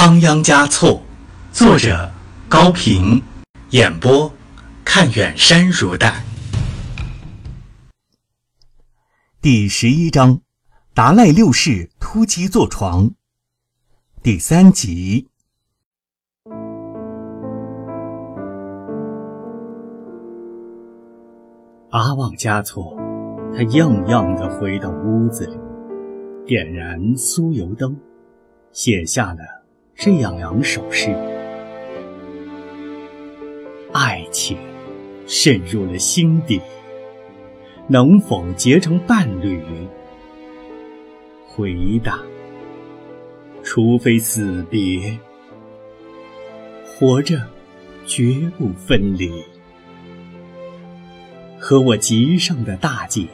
仓央嘉措，作者高平，演播看远山如黛。第十一章，达赖六世突击坐床。第三集。阿旺嘉措，他样样的回到屋子里，点燃酥油灯，写下了这样两首诗：爱情渗入了心底，能否结成伴侣？回答：除非死别，活着绝不分离。和我极上的大姐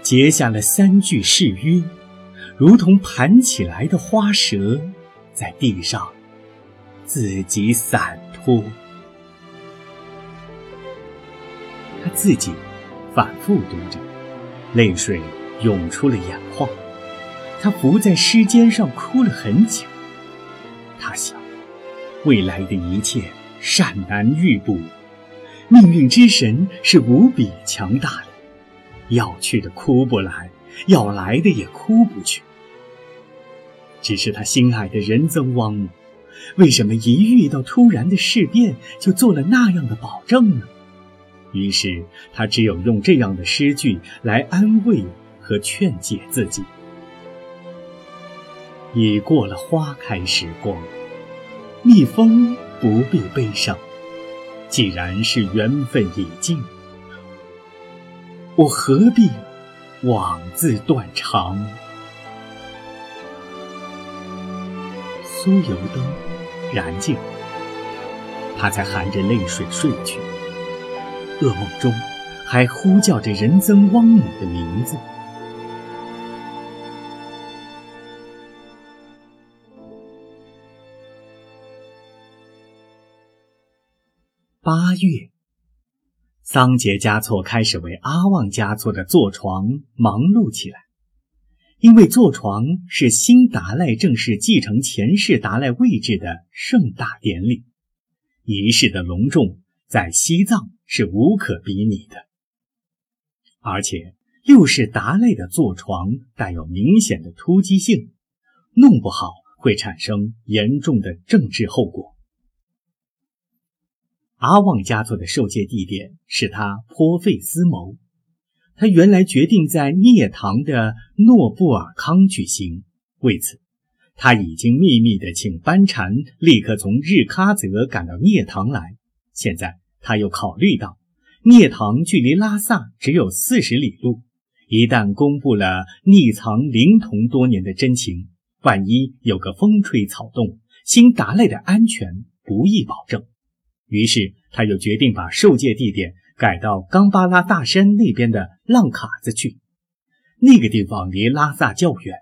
结下了三句誓约，如同盘起来的花蛇，在地上自己散脱。他自己反复读着，泪水涌出了眼眶。他伏在诗尖上哭了很久。他想，未来的一切善难预卜。命运之神是无比强大的，要去的哭不来，要来的也哭不去。只是他心爱的仁增汪姆，为什么一遇到突然的事变就做了那样的保证呢？于是他只有用这样的诗句来安慰和劝解自己：已过了花开时光，蜜蜂不必悲伤。既然是缘分已尽，我何必枉自断肠？酥油灯燃尽，他才含着泪水睡去。噩梦中还呼叫着仁增汪姆的名字。八月，桑杰嘉措开始为阿旺嘉措的坐床忙碌起来，因为坐床是新达赖正式继承前世达赖位置的盛大典礼，仪式的隆重在西藏是无可比拟的，而且又是达赖的坐床带有明显的突击性，弄不好会产生严重的政治后果。阿旺嘉措的受戒地点是他颇费思谋。他原来决定在聂唐的诺布尔康举行，为此，他已经秘密的请班禅立刻从日喀则赶到聂唐来。现在他又考虑到，聂唐距离拉萨只有四十里路，一旦公布了匿藏灵童多年的真情，万一有个风吹草动，新达赖的安全不易保证。于是，他又决定把受戒地点改到冈巴拉大山那边的浪卡子去。那个地方离拉萨较远，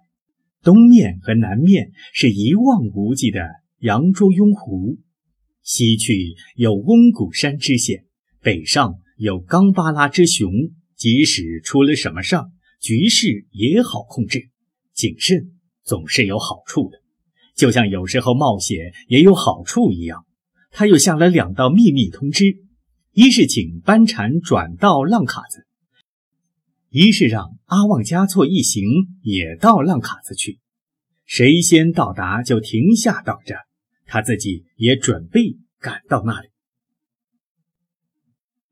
东面和南面是一望无际的扬州雍湖，西去有翁古山之险，北上有冈巴拉之雄。即使出了什么事儿，局势也好控制。谨慎总是有好处的，就像有时候冒险也有好处一样。他又下了两道秘密通知，一是请班禅转到浪卡子，一是让阿旺嘉措一行也到浪卡子去，谁先到达就停下等着，他自己也准备赶到那里。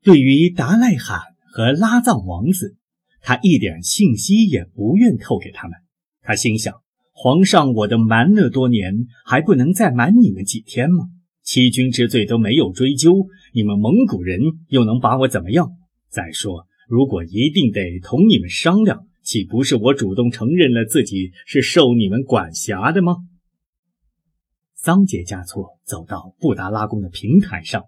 对于达赖罕和拉藏王子，他一点信息也不愿透给他们。他心想：皇上，我的瞒了多年，还不能再瞒你们几天吗？欺君之罪都没有追究，你们蒙古人又能把我怎么样？再说，如果一定得同你们商量，岂不是我主动承认了自己是受你们管辖的吗？桑杰嘉措走到布达拉宫的平台上，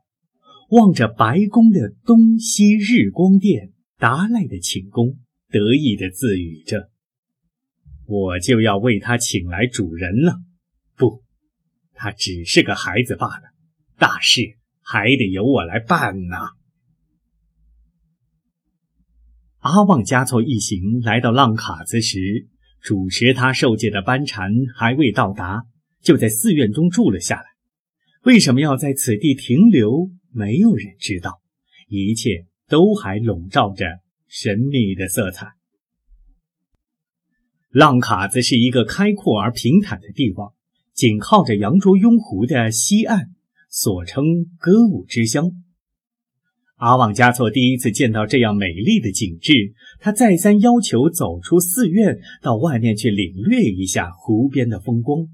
望着白宫的东西日光殿，达赖的寝宫，得意地自语着：“我就要为他请来主人了。”他只是个孩子罢了，大事还得由我来办呢。阿旺嘉措一行来到浪卡子时，主持他受戒的班禅还未到达，就在寺院中住了下来。为什么要在此地停留？没有人知道，一切都还笼罩着神秘的色彩。浪卡子是一个开阔而平坦的地方，紧靠着羊卓雍湖的西岸，所称歌舞之乡。阿旺加措第一次见到这样美丽的景致，他再三要求走出寺院，到外面去领略一下湖边的风光。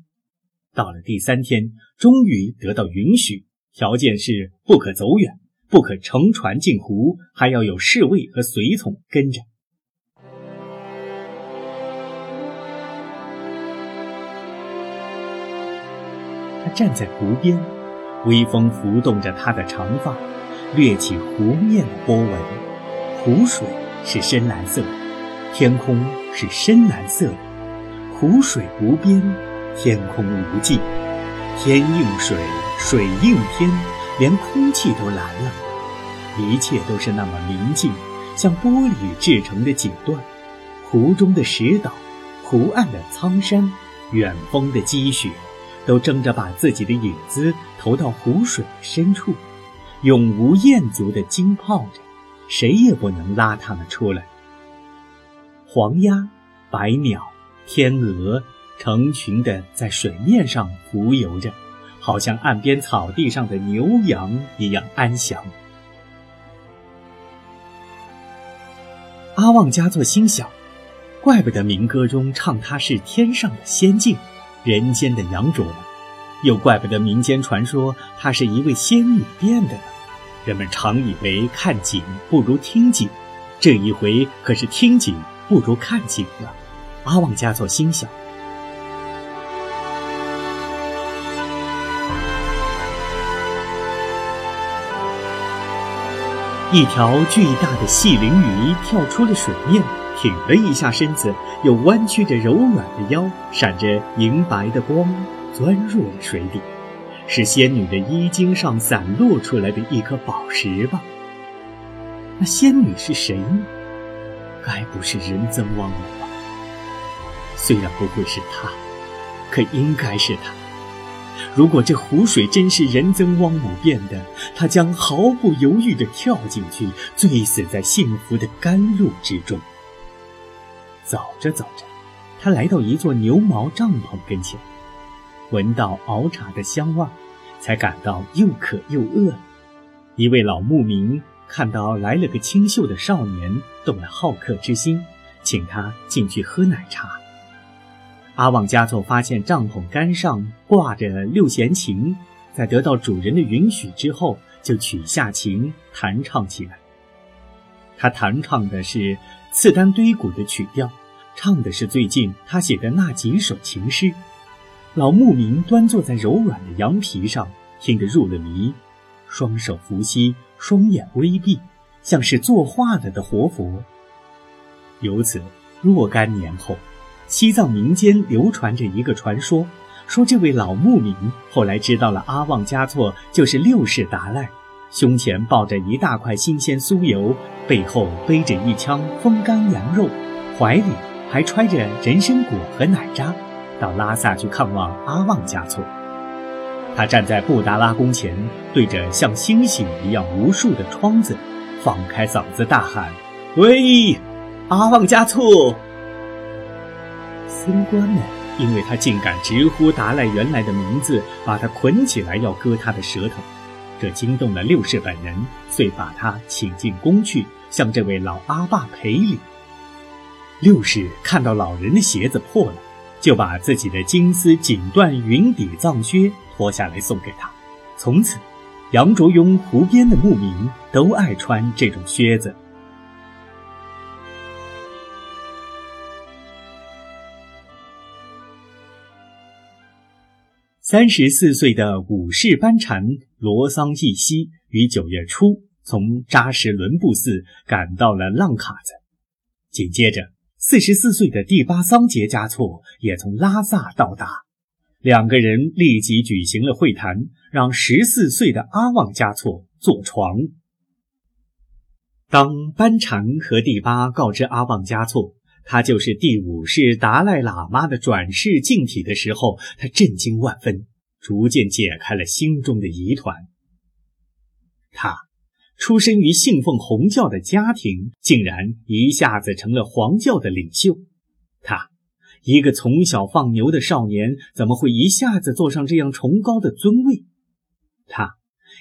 到了第三天，终于得到允许，条件是不可走远，不可乘船进湖，还要有侍卫和随从跟着。站在湖边，微风拂动着她的长发。掠起湖面的波纹，湖水是深蓝色，天空是深蓝色的，湖水无边，天空无际，天映水，水映天，连空气都蓝了，一切都是那么明净，像玻璃制成的锦缎。湖中的石岛，湖岸的苍山，远峰的积雪，都争着把自己的影子投到湖水深处。永无厌足的惊泡着，谁也不能拉它们出来。黄鸭、白鸟、天鹅成群的在水面上浮游着，好像岸边草地上的牛羊一样安详。阿旺加措心想：怪不得民歌中唱他是天上的仙境，人间的杨卓，又怪不得民间传说她是一位仙女变的呢。人们常以为看景不如听景，这一回可是听景不如看景了。阿旺加措心想。一条巨大的细鳞鱼跳出了水面，挺了一下身子，又弯曲着柔软的腰，闪着银白的光，钻入了水底。是仙女的衣襟上散落出来的一颗宝石吧？那仙女是谁呢？该不是仁增旺姆吧？虽然不会是她，可应该是她。如果这湖水真是仁增汪姆变的，他将毫不犹豫地跳进去，醉死在幸福的甘露之中。走着走着，他来到一座牛毛帐篷跟前。闻到熬茶的香味，才感到又渴又饿。一位老牧民看到来了个清秀的少年，动了好客之心，请他进去喝奶茶。阿旺加措发现帐篷杆上挂着六弦琴，在得到主人的允许之后，就取下琴弹唱起来。他弹唱的是次丹堆谷的曲调，唱的是最近他写的那几首情诗。老牧民端坐在柔软的羊皮上，听得入了迷，双手扶膝，双眼微闭，像是作画了的活佛。由此，若干年后，西藏民间流传着一个传说，说这位老牧民后来知道了阿旺加措就是六世达赖，胸前抱着一大块新鲜酥油，背后背着一枪风干羊肉，怀里还揣着人参果和奶渣。到拉萨去看望阿旺家措，他站在布达拉宫前，对着像星星一样无数的窗子，放开嗓子大喊：“喂，阿旺加措！”僧官们因为他竟敢直呼达赖原来的名字，把他捆起来要割他的舌头，这惊动了六世本人，遂把他请进宫去，向这位老阿爸赔礼。六世看到老人的鞋子破了。就把自己的金丝锦缎云底藏靴脱下来送给他。从此，杨卓雍湖边的牧民都爱穿这种靴子。三十四岁的武士班禅罗桑义西于九月初从扎什伦布寺赶到了浪卡子，紧接着。四十四岁的第八桑杰嘉措也从拉萨到达，两个人立即举行了会谈，让十四岁的阿旺嘉措坐床。当班禅和第八告知阿旺嘉措，他就是第五世达赖喇嘛的转世净体的时候，他震惊万分，逐渐解开了心中的疑团。他出身于信奉红教的家庭，竟然一下子成了黄教的领袖。他一个从小放牛的少年，怎么会一下子坐上这样崇高的尊位？他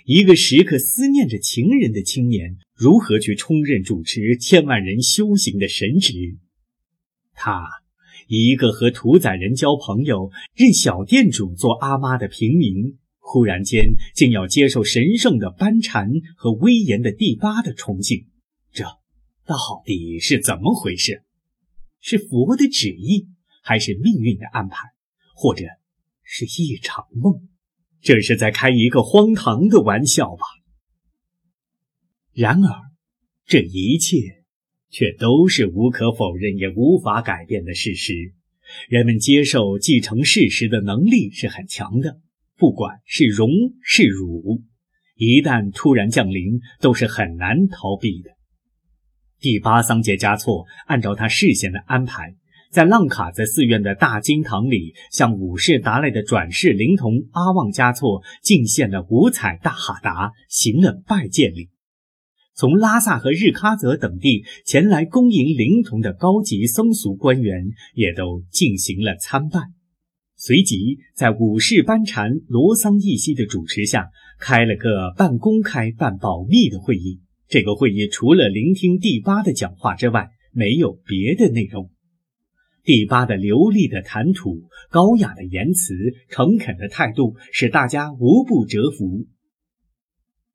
一个时刻思念着情人的青年，如何去充任主持千万人修行的神职？他一个和屠宰人交朋友、任小店主做阿妈的平民，忽然间竟要接受神圣的班禅和威严的第八的崇敬，这到底是怎么回事？是佛的旨意，还是命运的安排，或者是一场梦？这是在开一个荒唐的玩笑吧？然而，这一切。却都是无可否认也无法改变的事实。人们接受继承事实的能力是很强的，不管是荣是辱，一旦突然降临，都是很难逃避的。第八桑杰嘉措按照他事先的安排，在浪卡子寺院的大经堂里，向五世达赖的转世灵童阿旺嘉措敬献了五彩大哈达，行了拜见礼。从拉萨和日喀则等地前来恭迎灵童的高级僧俗官员也都进行了参拜，随即在五世班禅罗桑义西的主持下，开了个半公开半保密的会议。这个会议除了聆听第八的讲话之外，没有别的内容。第八的流利的谈吐、高雅的言辞、诚恳的态度，使大家无不折服。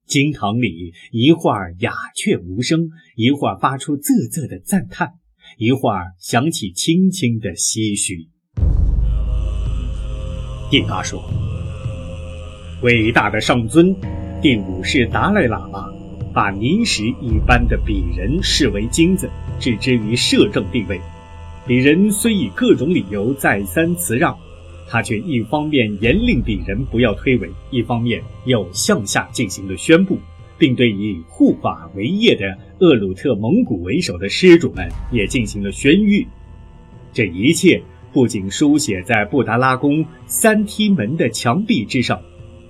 经堂里一会儿鸦雀无声，一会儿发出啧啧的赞叹，一会儿响起轻轻的唏嘘。第八说：“伟大的上尊，第五世达赖喇嘛，把泥石一般的鄙人视为金子，置之于摄政地位。鄙人虽以各种理由再三辞让。”他却一方面严令鄙人不要推诿，一方面又向下进行了宣布，并对以护法为业的厄鲁特蒙古为首的施主们也进行了宣谕。这一切不仅书写在布达拉宫三梯门的墙壁之上，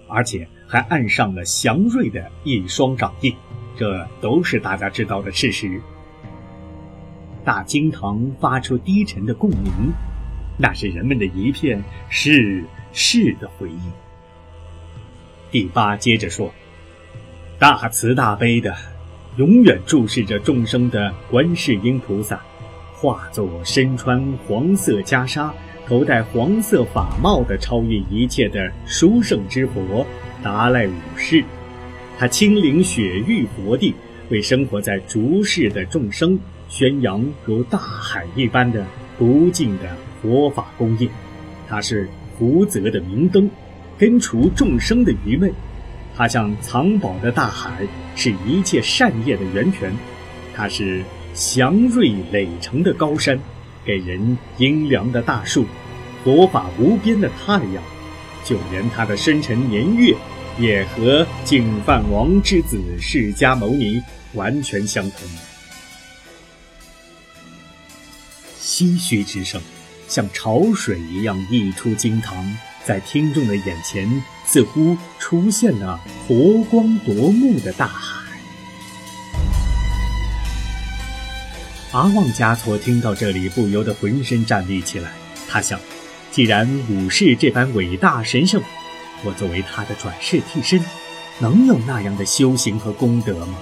而且还按上了祥瑞的一双掌印，这都是大家知道的事实。大经堂发出低沉的共鸣。那是人们的一片是是的回应。第八接着说：“大慈大悲的，永远注视着众生的观世音菩萨，化作身穿黄色袈裟、头戴黄色法帽的超越一切的殊胜之佛达赖五世。他亲临雪域佛地，为生活在逐世的众生宣扬如大海一般的不尽的。”佛法供应，它是福泽的明灯，根除众生的愚昧；它像藏宝的大海，是一切善业的源泉；它是祥瑞垒成的高山，给人阴凉的大树，佛法无边的太阳。就连它的生辰年月，也和净饭王之子释迦牟尼完全相同。唏嘘之声。像潮水一样溢出经堂，在听众的眼前，似乎出现了佛光夺目的大海。阿旺加措听到这里，不由得浑身站立起来。他想，既然武士这般伟大神圣，我作为他的转世替身，能有那样的修行和功德吗？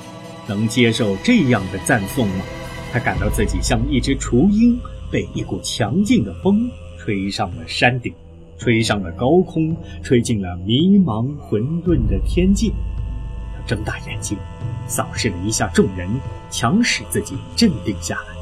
能接受这样的赞颂吗？他感到自己像一只雏鹰。被一股强劲的风吹上了山顶，吹上了高空，吹进了迷茫混沌的天际。他睁大眼睛，扫视了一下众人，强使自己镇定下来。